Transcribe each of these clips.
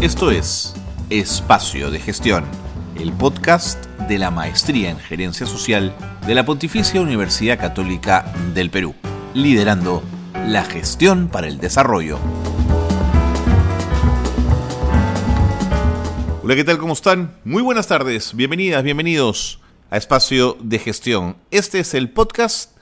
Esto es Espacio de Gestión, el podcast de la Maestría en Gerencia Social de la Pontificia Universidad Católica del Perú, liderando la gestión para el desarrollo. Hola, ¿qué tal? ¿Cómo están? Muy buenas tardes, bienvenidas, bienvenidos a Espacio de Gestión. Este es el podcast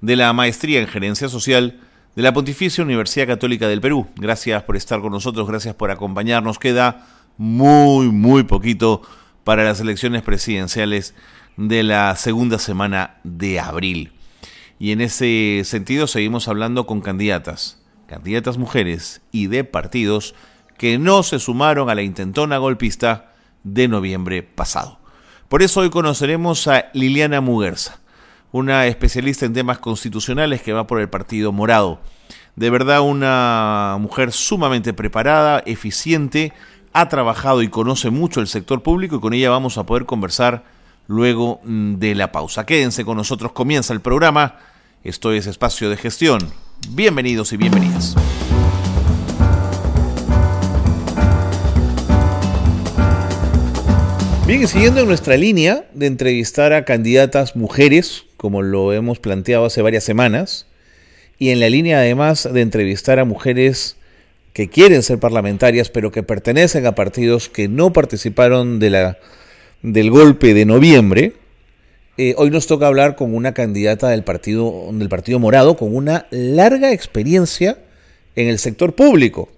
de la Maestría en Gerencia Social de la Pontificia Universidad Católica del Perú. Gracias por estar con nosotros, gracias por acompañarnos. Queda muy, muy poquito para las elecciones presidenciales de la segunda semana de abril. Y en ese sentido seguimos hablando con candidatas, candidatas mujeres y de partidos que no se sumaron a la intentona golpista de noviembre pasado. Por eso hoy conoceremos a Liliana Muguerza una especialista en temas constitucionales que va por el Partido Morado. De verdad una mujer sumamente preparada, eficiente, ha trabajado y conoce mucho el sector público y con ella vamos a poder conversar luego mm, de la pausa. Quédense con nosotros, comienza el programa. Esto es Espacio de Gestión. Bienvenidos y bienvenidas. Bien, siguiendo en nuestra línea de entrevistar a candidatas mujeres, como lo hemos planteado hace varias semanas, y en la línea además de entrevistar a mujeres que quieren ser parlamentarias, pero que pertenecen a partidos que no participaron de la, del golpe de noviembre, eh, hoy nos toca hablar con una candidata del partido, del partido Morado con una larga experiencia en el sector público,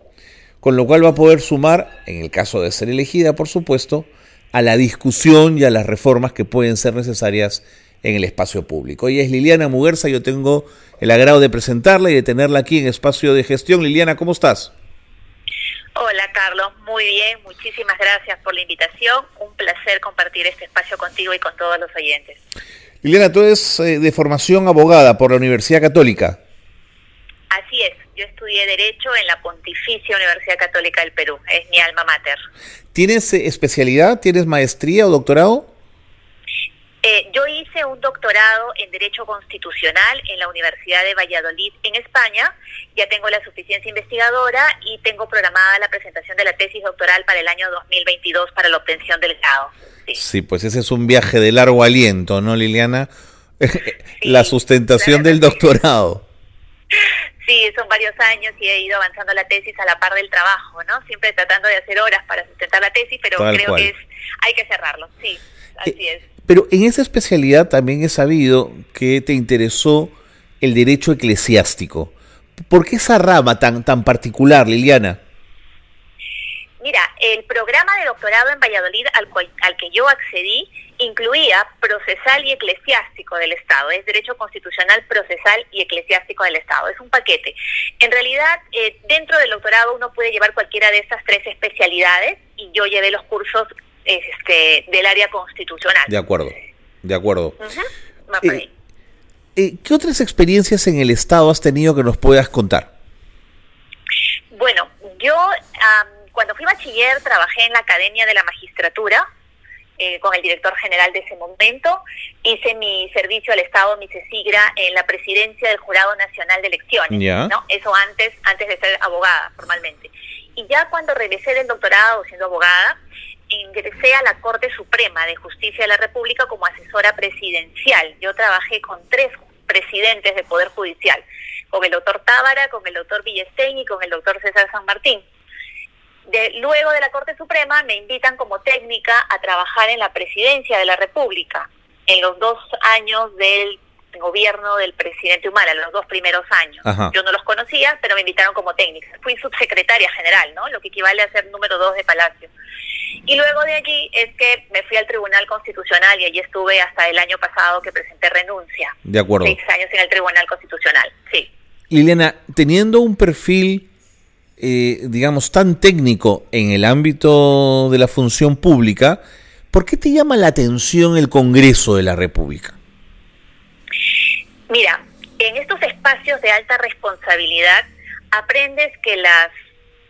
con lo cual va a poder sumar, en el caso de ser elegida, por supuesto, a la discusión y a las reformas que pueden ser necesarias en el espacio público. Ella es Liliana Muguerza, yo tengo el agrado de presentarla y de tenerla aquí en Espacio de Gestión. Liliana, ¿cómo estás? Hola Carlos, muy bien, muchísimas gracias por la invitación, un placer compartir este espacio contigo y con todos los oyentes. Liliana, tú eres eh, de formación abogada por la Universidad Católica. Así es, yo estudié Derecho en la Pontificia Universidad Católica del Perú, es mi alma mater. ¿Tienes eh, especialidad? ¿Tienes maestría o doctorado? Eh, yo hice un doctorado en Derecho Constitucional en la Universidad de Valladolid, en España. Ya tengo la suficiencia investigadora y tengo programada la presentación de la tesis doctoral para el año 2022 para la obtención del grado. Sí, pues ese es un viaje de largo aliento, ¿no, Liliana? la sustentación del doctorado. Sí, son varios años y he ido avanzando la tesis a la par del trabajo, ¿no? Siempre tratando de hacer horas para sustentar la tesis, pero creo que es hay que cerrarlo, sí, así eh, es. Pero en esa especialidad también he sabido que te interesó el derecho eclesiástico. ¿Por qué esa rama tan, tan particular, Liliana? Mira, el programa de doctorado en Valladolid al, al, que yo accedí incluía procesal y eclesiástico del Estado, es derecho constitucional, procesal y eclesiástico del Estado, es un paquete. En realidad, eh, dentro del doctorado uno puede llevar cualquiera de estas tres especialidades y yo llevé los cursos este, del área constitucional. De acuerdo, de acuerdo. Eh, eh, ¿Qué otras experiencias en el Estado has tenido que nos puedas contar? Bueno, yo cuando fui bachiller trabajé en la Academia de la Magistratura eh, con el director general de ese momento. Hice mi servicio al Estado, mi CESIGRA, en la presidencia del Jurado Nacional de Elecciones. ¿no? Eso antes, antes de ser abogada formalmente. Y ya cuando regresé del doctorado siendo abogada, ingresé a la Corte Suprema de Justicia de la República como asesora presidencial. Yo trabajé con tres presidentes de Poder Judicial, con el doctor Tábara, con el doctor Villestein y con el doctor César San Martín. De, luego de la Corte Suprema me invitan como técnica a trabajar en la presidencia de la República en los dos años del gobierno del presidente Humala, los dos primeros años. Yo no los conocía, pero me invitaron como técnica. Fui subsecretaria general, ¿no? Lo que equivale a ser número dos de Palacio. Y luego de allí es que me fui al Tribunal Constitucional y allí estuve hasta el año pasado que presenté renuncia. De acuerdo. Seis años en el Tribunal Constitucional, sí. Liliana, teniendo un perfil, eh, digamos, tan técnico en el ámbito de la función pública, ¿por qué te llama la atención el Congreso de la República? Mira, en estos espacios de alta responsabilidad aprendes que las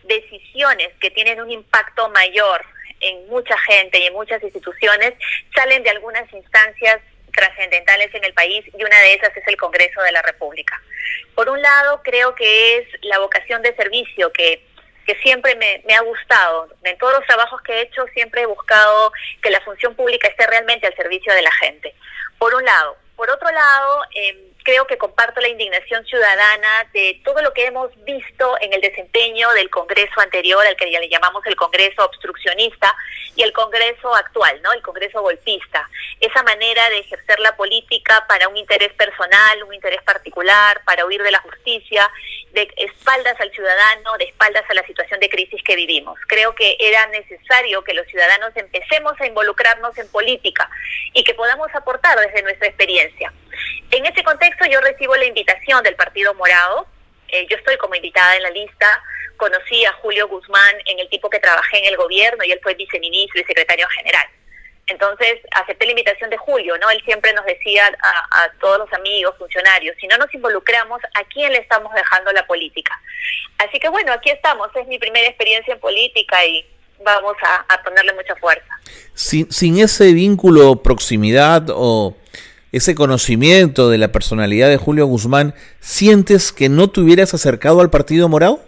decisiones que tienen un impacto mayor en mucha gente y en muchas instituciones salen de algunas instancias trascendentales en el país y una de esas es el Congreso de la República. Por un lado, creo que es la vocación de servicio que que siempre me, ha gustado. En todos los trabajos que he hecho siempre he buscado que la función pública esté realmente al servicio de la gente. Por un lado. Por otro lado, eh, creo que comparto la indignación ciudadana de todo lo que hemos visto en el desempeño del Congreso anterior, al que ya le llamamos el Congreso obstruccionista, y el Congreso actual, ¿no? El Congreso golpista. Esa manera de ejercer la política para un interés personal, un interés particular, para huir de la justicia, de espaldas al ciudadano, de espaldas a la situación de crisis que vivimos. Creo que era necesario que los ciudadanos empecemos a involucrarnos en política y que podamos aportar desde nuestra experiencia. En ese contexto yo recibo la invitación del Partido Morado, eh, yo estoy como invitada en la lista, conocí a Julio Guzmán en el tipo que trabajé en el gobierno y él fue viceministro y secretario general. Entonces acepté la invitación de Julio, ¿no? Él siempre nos decía a, todos los amigos, funcionarios, si no nos involucramos, ¿a quién le estamos dejando la política? Así que bueno, aquí estamos, es mi primera experiencia en política y vamos a, a ponerle mucha fuerza. Sin, sin ese vínculo, proximidad o ese conocimiento de la personalidad de Julio Guzmán, ¿sientes que no te hubieras acercado al Partido Morado?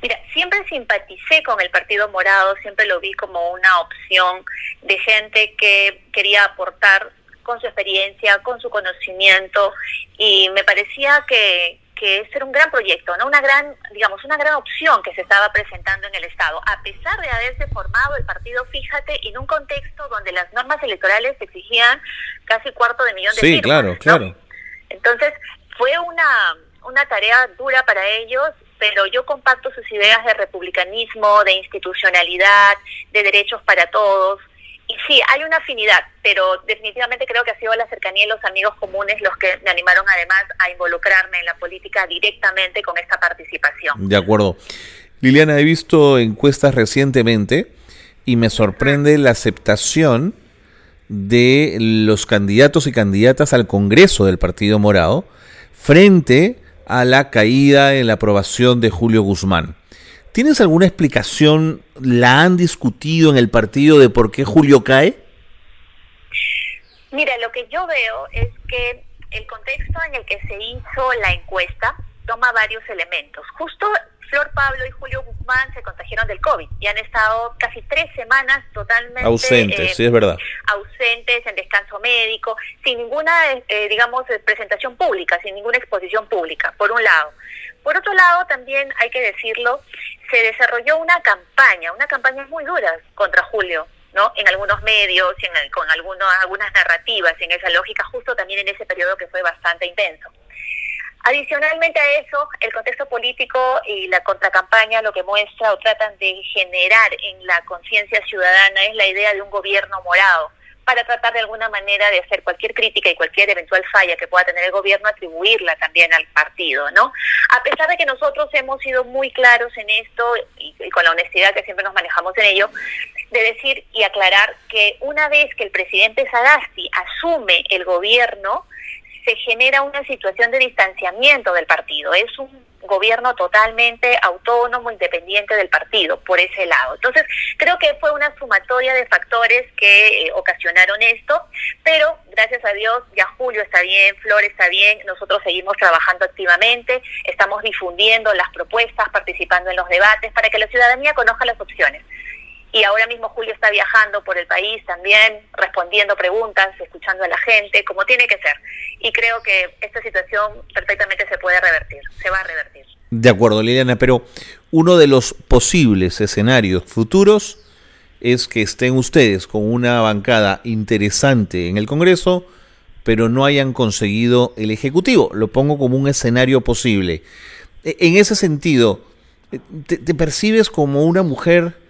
Mira, siempre simpaticé con el Partido Morado, siempre lo vi como una opción de gente que quería aportar con su experiencia, con su conocimiento, y me parecía que, que ese era un gran proyecto, ¿no? Una gran, digamos, una gran opción que se estaba presentando en el Estado, a pesar de haberse formado el partido, fíjate, en un contexto donde las normas electorales exigían casi cuarto de millón de sí, claro, claro. Entonces, fue una, una tarea dura para ellos, pero yo comparto sus ideas de republicanismo, de institucionalidad, de derechos para todos, y sí, hay una afinidad, pero definitivamente creo que ha sido la cercanía y los amigos comunes los que me animaron además a involucrarme en la política directamente con esta participación. De acuerdo. Liliana, he visto encuestas recientemente y me sorprende la aceptación de los candidatos y candidatas al Congreso del Partido Morado frente a la caída en la aprobación de Julio Guzmán. ¿Tienes alguna explicación? ¿La han discutido en el partido de por qué Julio cae? Mira, lo que yo veo es que el contexto en el que se hizo la encuesta toma varios elementos. Justo Flor Pablo y Julio Guzmán se contagiaron del COVID y han estado casi tres semanas totalmente ausentes, eh, sí es verdad, ausentes en descanso médico, sin ninguna, eh, digamos, presentación pública, sin ninguna exposición pública, por un lado. Por otro lado, también hay que decirlo, se desarrolló una campaña, una campaña muy dura contra Julio, ¿no? En algunos medios, en con algunas narrativas, en esa lógica, justo también en ese periodo que fue bastante intenso. Adicionalmente a eso, el contexto político y la contracampaña lo que muestra o tratan de generar en la conciencia ciudadana es la idea de un gobierno morado para tratar de alguna manera de hacer cualquier crítica y cualquier eventual falla que pueda tener el gobierno, atribuirla también al partido, ¿no? A pesar de que nosotros hemos sido muy claros en esto y, con la honestidad que siempre nos manejamos en ello, de decir y aclarar que una vez que el presidente Sagasti asume el gobierno, se genera una situación de distanciamiento del partido. Es un gobierno totalmente autónomo, independiente del partido, por ese lado. Entonces, creo que fue una sumatoria de factores que eh, ocasionaron esto, pero gracias a Dios ya Julio está bien, Flor está bien, nosotros seguimos trabajando activamente, estamos difundiendo las propuestas, participando en los debates para que la ciudadanía conozca las opciones y ahora mismo Julio está viajando por el país también, respondiendo preguntas, escuchando a la gente, como tiene que ser. Y creo que esta situación perfectamente se puede revertir, se va a revertir. De acuerdo, Liliana, pero uno de los posibles escenarios futuros es que estén ustedes con una bancada interesante en el Congreso, pero no hayan conseguido el Ejecutivo. Lo pongo como un escenario posible. E, en ese sentido, ¿te, te percibes como una mujer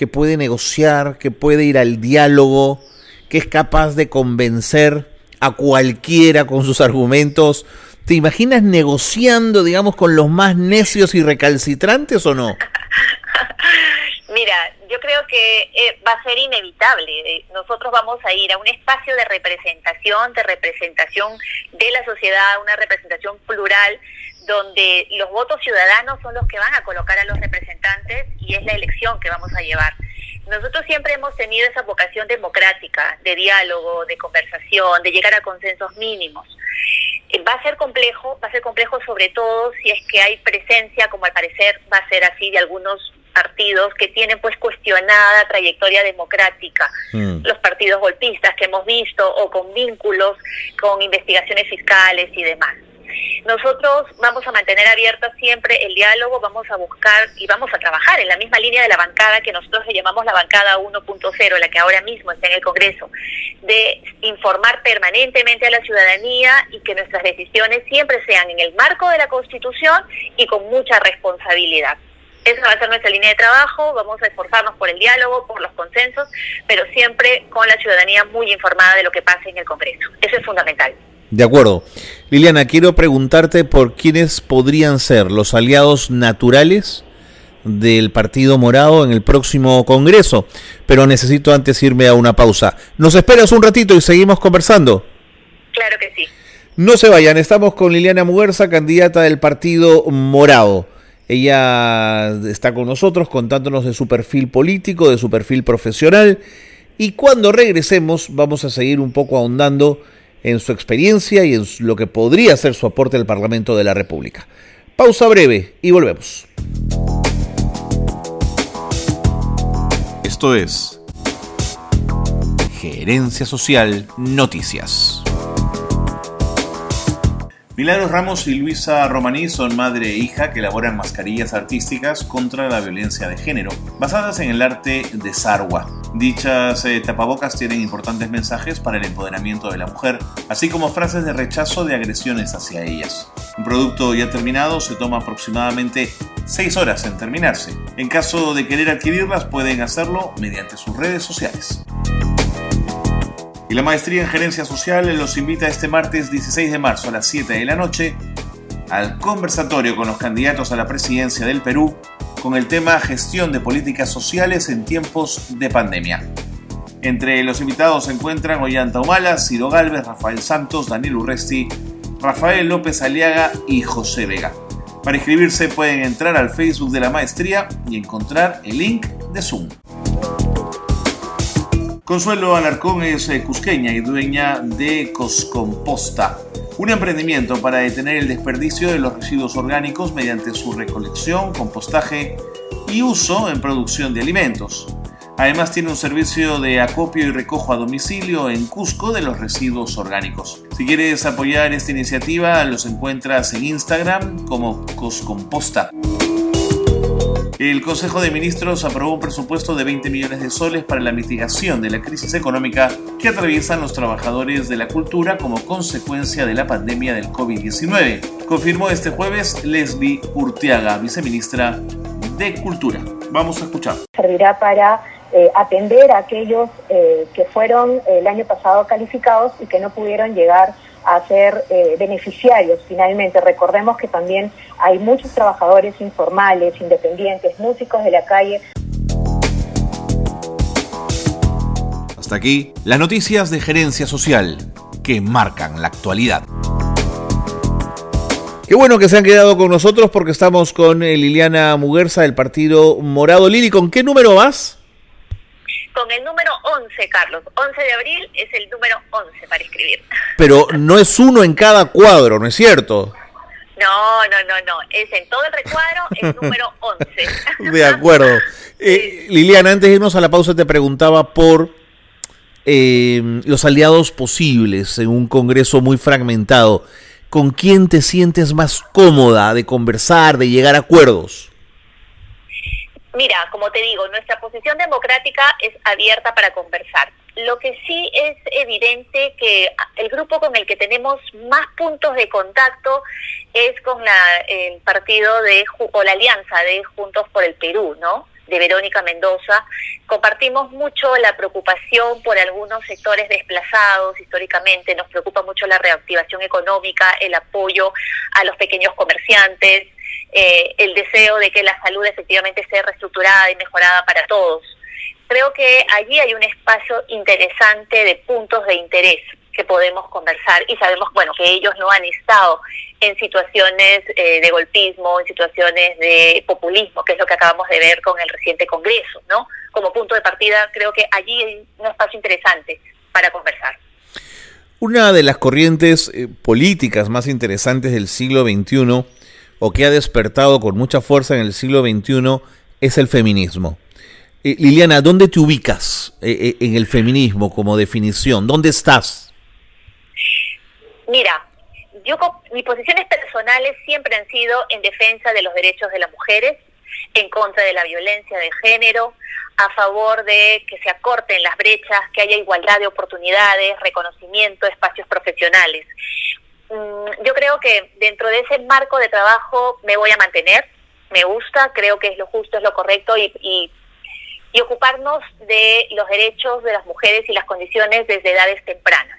que puede negociar, que puede ir al diálogo, que es capaz de convencer a cualquiera con sus argumentos. ¿Te imaginas negociando, digamos, con los más necios y recalcitrantes o no? Mira, yo creo que eh, va a ser inevitable. Nosotros vamos a ir a un espacio de representación, de representación de la sociedad, una representación plural donde los votos ciudadanos son los que van a colocar a los representantes y es la elección que vamos a llevar. Nosotros siempre hemos tenido esa vocación democrática, de diálogo, de conversación, de llegar a consensos mínimos. Eh, va a ser complejo, va a ser complejo sobre todo si es que hay presencia, como al parecer va a ser así, de algunos partidos que tienen pues cuestionada trayectoria democrática, mm. los partidos golpistas que hemos visto o con vínculos con investigaciones fiscales y demás. Nosotros vamos a mantener abierta siempre el diálogo, vamos a buscar y vamos a trabajar en la misma línea de la bancada que nosotros le llamamos la bancada 1.0, la que ahora mismo está en el Congreso, de informar permanentemente a la ciudadanía y que nuestras decisiones siempre sean en el marco de la Constitución y con mucha responsabilidad. Esa va a ser nuestra línea de trabajo, vamos a esforzarnos por el diálogo, por los consensos, pero siempre con la ciudadanía muy informada de lo que pasa en el Congreso. Eso es fundamental. De acuerdo. Liliana, quiero preguntarte por quiénes podrían ser los aliados naturales del Partido Morado en el próximo Congreso, pero necesito antes irme a una pausa. ¿Nos esperas un ratito y seguimos conversando? Claro que sí. No se vayan, estamos con Liliana Muguerza, candidata del Partido Morado. Ella está con nosotros contándonos de su perfil político, de su perfil profesional, y cuando regresemos vamos a seguir un poco ahondando en su experiencia y en lo que podría ser su aporte al Parlamento de la República. Pausa breve y volvemos. Esto es Gerencia Social Noticias. Milagros Ramos y Luisa Romaní son madre e hija que elaboran mascarillas artísticas contra la violencia de género, basadas en el arte de Sarwa. Dichas eh, tapabocas tienen importantes mensajes para el empoderamiento de la mujer, así como frases de rechazo de agresiones hacia ellas. Un producto ya terminado se toma aproximadamente 6 horas en terminarse. En caso de querer adquirirlas pueden hacerlo mediante sus redes sociales. Y la maestría en gerencia social los invita este martes 16 de marzo a las 7 de la noche al conversatorio con los candidatos a la presidencia del Perú con el tema Gestión de políticas sociales en tiempos de pandemia. Entre los invitados se encuentran Ollanta Humala, Ciro Galvez, Rafael Santos, Daniel Urresti, Rafael López Aliaga y José Vega. Para inscribirse pueden entrar al Facebook de la maestría y encontrar el link de Zoom. Consuelo Alarcón es eh, cusqueña y dueña de Coscomposta, un emprendimiento para detener el desperdicio de los residuos orgánicos mediante su recolección, compostaje y uso en producción de alimentos. Además tiene un servicio de acopio y recojo a domicilio en Cusco de los residuos orgánicos. Si quieres apoyar esta iniciativa, los encuentras en Instagram como Coscomposta. El Consejo de Ministros aprobó un presupuesto de 20 millones de soles para la mitigación de la crisis económica que atraviesan los trabajadores de la cultura como consecuencia de la pandemia del COVID-19. Confirmó este jueves Leslie Urtiaga, viceministra de Cultura. Vamos a escuchar. Servirá para eh, atender a aquellos eh, que fueron el año pasado calificados y que no pudieron llegar a ser eh, beneficiarios finalmente. Recordemos que también hay muchos trabajadores informales, independientes, músicos de la calle. Hasta aquí las noticias de gerencia social que marcan la actualidad. Qué bueno que se han quedado con nosotros porque estamos con eh, Liliana Muguerza del Partido Morado. Lili, ¿con qué número vas? Con el número 11, Carlos. 11 de abril es el número 11 para escribir. Pero no es uno en cada cuadro, ¿no es cierto? No, no, no, no. Es en todo el recuadro el número 11. De acuerdo. Eh, Liliana, antes de irnos a la pausa te preguntaba por eh, los aliados posibles en un Congreso muy fragmentado. ¿Con quién te sientes más cómoda de conversar, de llegar a acuerdos? Mira, como te digo, nuestra posición democrática es abierta para conversar. Lo que sí es evidente que el grupo con el que tenemos más puntos de contacto es con la, el partido de o la alianza de Juntos por el Perú, ¿no? de Verónica Mendoza. Compartimos mucho la preocupación por algunos sectores desplazados históricamente, nos preocupa mucho la reactivación económica, el apoyo a los pequeños comerciantes, eh, el deseo de que la salud efectivamente esté reestructurada y mejorada para todos. Creo que allí hay un espacio interesante de puntos de interés que podemos conversar y sabemos, bueno, que ellos no han estado en situaciones eh, de golpismo, en situaciones de populismo, que es lo que acabamos de ver con el reciente Congreso, ¿no? Como punto de partida, creo que allí hay un espacio interesante para conversar. Una de las corrientes eh, políticas más interesantes del siglo XXI, o que ha despertado con mucha fuerza en el siglo XXI, es el feminismo. Eh, Liliana, ¿dónde te ubicas eh, en el feminismo como definición? ¿Dónde estás? Mira, yo mis posiciones personales siempre han sido en defensa de los derechos de las mujeres, en contra de la violencia de género, a favor de que se acorten las brechas, que haya igualdad de oportunidades, reconocimiento, espacios profesionales. Mm, yo creo que dentro de ese marco de trabajo me voy a mantener, me gusta, creo que es lo justo, es lo correcto y, y, y ocuparnos de los derechos de las mujeres y las condiciones desde edades tempranas.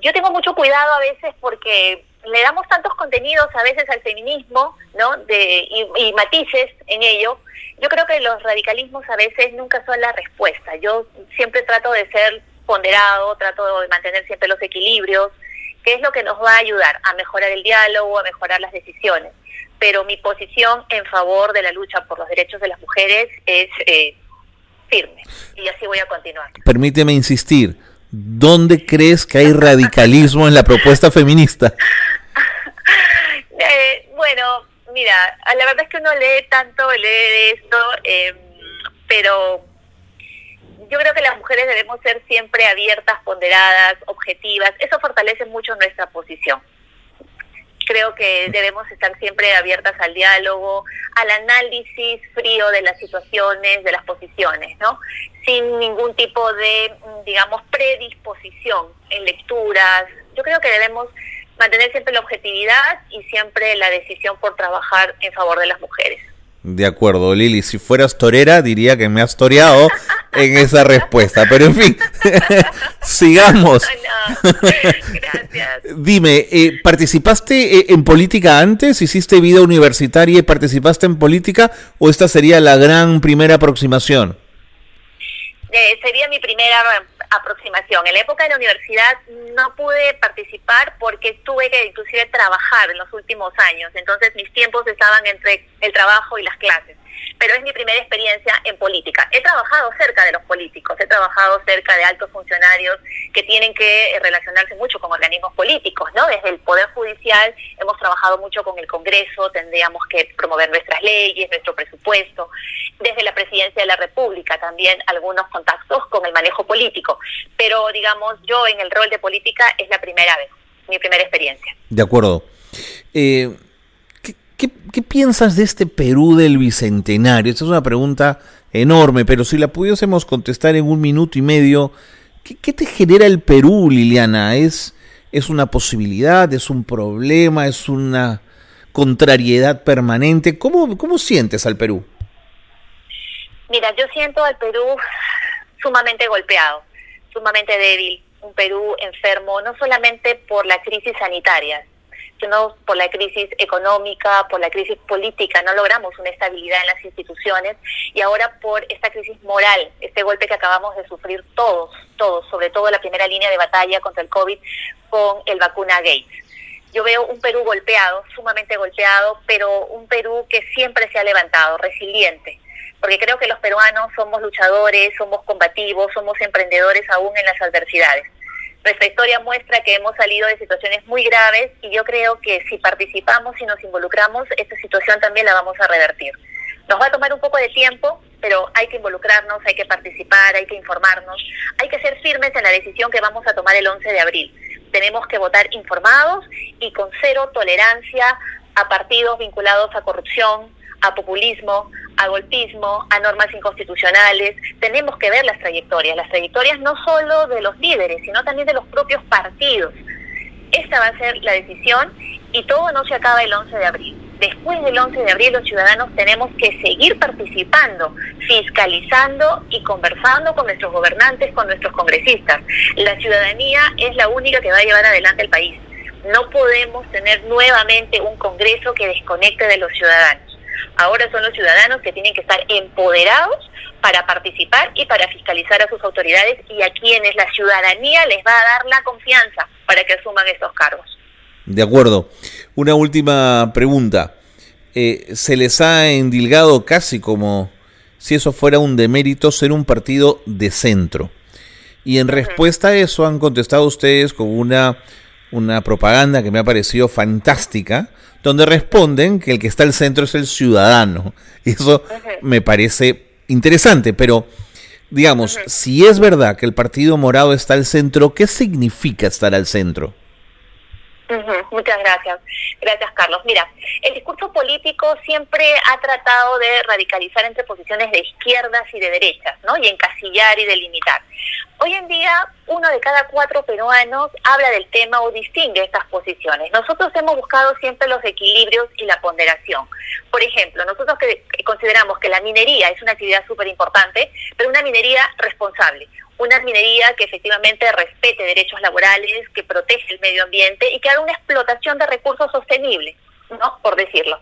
Yo tengo mucho cuidado a veces porque le damos tantos contenidos a veces al feminismo, ¿no? De, y, matices en ello. Yo creo que los radicalismos a veces nunca son la respuesta. Yo siempre trato de ser ponderado, trato de mantener siempre los equilibrios, que es lo que nos va a ayudar a mejorar el diálogo, a mejorar las decisiones. Pero mi posición en favor de la lucha por los derechos de las mujeres es eh, firme y así voy a continuar. Permíteme insistir, ¿dónde crees que hay radicalismo en la propuesta feminista? Eh, bueno, mira, la verdad es que uno lee tanto, lee esto, eh, pero yo creo que las mujeres debemos ser siempre abiertas, ponderadas, objetivas. Eso fortalece mucho nuestra posición. Creo que debemos estar siempre abiertas al diálogo, al análisis frío de las situaciones, de las posiciones, ¿no? Sin ningún tipo de, digamos, predisposición en lecturas. Yo creo que debemos mantener siempre la objetividad y siempre la decisión por trabajar en favor de las mujeres. De acuerdo, Lili. Si fueras torera, diría que me has toreado en esa respuesta. Pero en fin, sigamos. gracias. Dime, eh, ¿participaste eh, en política antes? ¿Hiciste vida universitaria y participaste en política? ¿O esta sería la gran primera aproximación? Eh, sería mi primera aproximación. En la época de la universidad no pude participar porque tuve que inclusive trabajar en los últimos años, entonces mis tiempos estaban entre el trabajo y las clases pero es mi primera experiencia en política. He trabajado cerca de los políticos, he trabajado cerca de altos funcionarios que tienen que relacionarse mucho con organismos políticos, ¿no? Desde el Poder Judicial hemos trabajado mucho con el Congreso, tendríamos que promover nuestras leyes, nuestro presupuesto. Desde la Presidencia de la República también algunos contactos con el político. Pero, digamos, yo en el rol de política es la primera vez, mi primera experiencia. De acuerdo. Eh, ¿Qué, piensas de este Perú del Bicentenario? Esta es una pregunta enorme, pero si la pudiésemos contestar en un minuto y medio, ¿qué, te genera el Perú, Liliana? ¿Es, ¿Es una posibilidad? ¿Es un problema? ¿Es una contrariedad permanente? ¿Cómo, cómo sientes al Perú? Mira, yo siento al Perú sumamente golpeado, sumamente débil, un Perú enfermo, no solamente por la crisis sanitaria, sino por la crisis económica, por la crisis política, no logramos una estabilidad en las instituciones y ahora por esta crisis moral, este golpe que acabamos de sufrir todos, todos, sobre todo la primera línea de batalla contra el COVID con el vacuna Gates. Yo veo un Perú golpeado, sumamente golpeado, pero un Perú que siempre se ha levantado, resiliente, porque creo que los peruanos somos luchadores, somos combativos, somos emprendedores aún en las adversidades. Nuestra historia muestra que hemos salido de situaciones muy graves y yo creo que si participamos y nos involucramos, esta situación también la vamos a revertir. Nos va a tomar un poco de tiempo, pero hay que involucrarnos, hay que participar, hay que informarnos, hay que ser firmes en la decisión que vamos a tomar el 11 de abril. Tenemos que votar informados y con cero tolerancia a partidos vinculados a corrupción, a populismo, a golpismo, a normas inconstitucionales. Tenemos que ver las trayectorias, las trayectorias no solo de los líderes, sino también de los propios partidos. Esta va a ser la decisión y todo no se acaba el 11 de abril. Después del 11 de abril los ciudadanos tenemos que seguir participando, fiscalizando y conversando con nuestros gobernantes, con nuestros congresistas. La ciudadanía es la única que va a llevar adelante el país. No podemos tener nuevamente un Congreso que desconecte de los ciudadanos. Ahora son los ciudadanos que tienen que estar empoderados para participar y para fiscalizar a sus autoridades y a quienes la ciudadanía les va a dar la confianza para que asuman estos cargos. De acuerdo. Una última pregunta. Eh, se les ha endilgado casi como si eso fuera un demérito ser un partido de centro. Y en respuesta a eso han contestado ustedes con una, una propaganda que me ha parecido fantástica, donde responden que el que está al centro es el ciudadano. Y eso me parece interesante, pero digamos, si es verdad que el Partido Morado está al centro, ¿qué significa estar al centro? Muchas gracias. Gracias, Carlos. Mira, el discurso político siempre ha tratado de radicalizar entre posiciones de izquierdas y de derechas, ¿no? Y encasillar y delimitar. Hoy en día, uno de cada cuatro peruanos habla del tema o distingue estas posiciones. Nosotros hemos buscado siempre los equilibrios y la ponderación. Por ejemplo, nosotros que consideramos que la minería es una actividad súper importante, pero una minería responsable una minería que efectivamente respete derechos laborales, que protege el medio ambiente y que haga una explotación de recursos sostenibles, ¿no? Por decirlo.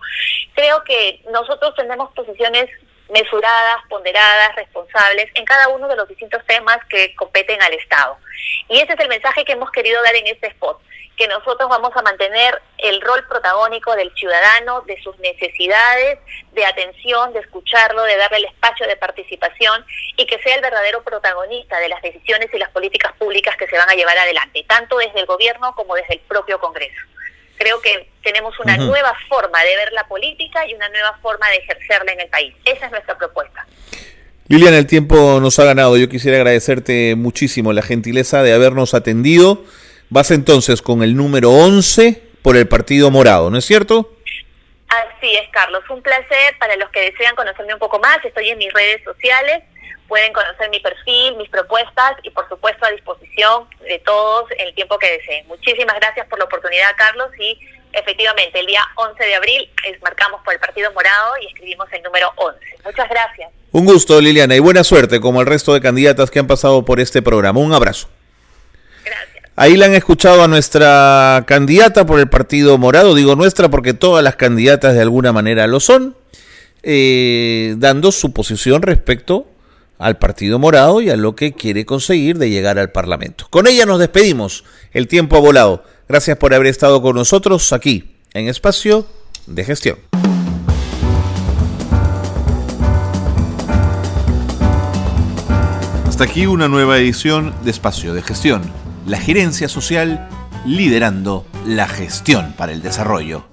Creo que nosotros tenemos posiciones mesuradas, ponderadas, responsables en cada uno de los distintos temas que competen al Estado. Y ese es el mensaje que hemos querido dar en este spot, que nosotros vamos a mantener el rol protagónico del ciudadano, de sus necesidades, de atención, de escucharlo, de darle el espacio de participación y que sea el verdadero protagonista de las decisiones y las políticas públicas que se van a llevar adelante, tanto desde el gobierno como desde el propio Congreso creo que tenemos una nueva forma de ver la política y una nueva forma de ejercerla en el país. Esa es nuestra propuesta. Liliana, el tiempo nos ha ganado. Yo quisiera agradecerte muchísimo la gentileza de habernos atendido. Vas entonces con el número 11 por el Partido Morado, ¿no es cierto? Así es, Carlos. Un placer para los que desean conocerme un poco más. Estoy en mis redes sociales pueden conocer mi perfil, mis propuestas y por supuesto a disposición de todos el tiempo que deseen. Muchísimas gracias por la oportunidad, Carlos, y efectivamente el día 11 de abril marcamos por el Partido Morado y escribimos el número 11. Muchas gracias. Un gusto, Liliana, y buena suerte como el resto de candidatas que han pasado por este programa. Un abrazo. Gracias. Ahí la han escuchado a nuestra candidata por el Partido Morado, digo nuestra porque todas las candidatas de alguna manera lo son, eh, dando su posición respecto al Partido Morado y a lo que quiere conseguir de llegar al Parlamento. Con ella nos despedimos. El tiempo ha volado. Gracias por haber estado con nosotros aquí en Espacio de Gestión. Hasta aquí una nueva edición de Espacio de Gestión. La gerencia social liderando la gestión para el desarrollo.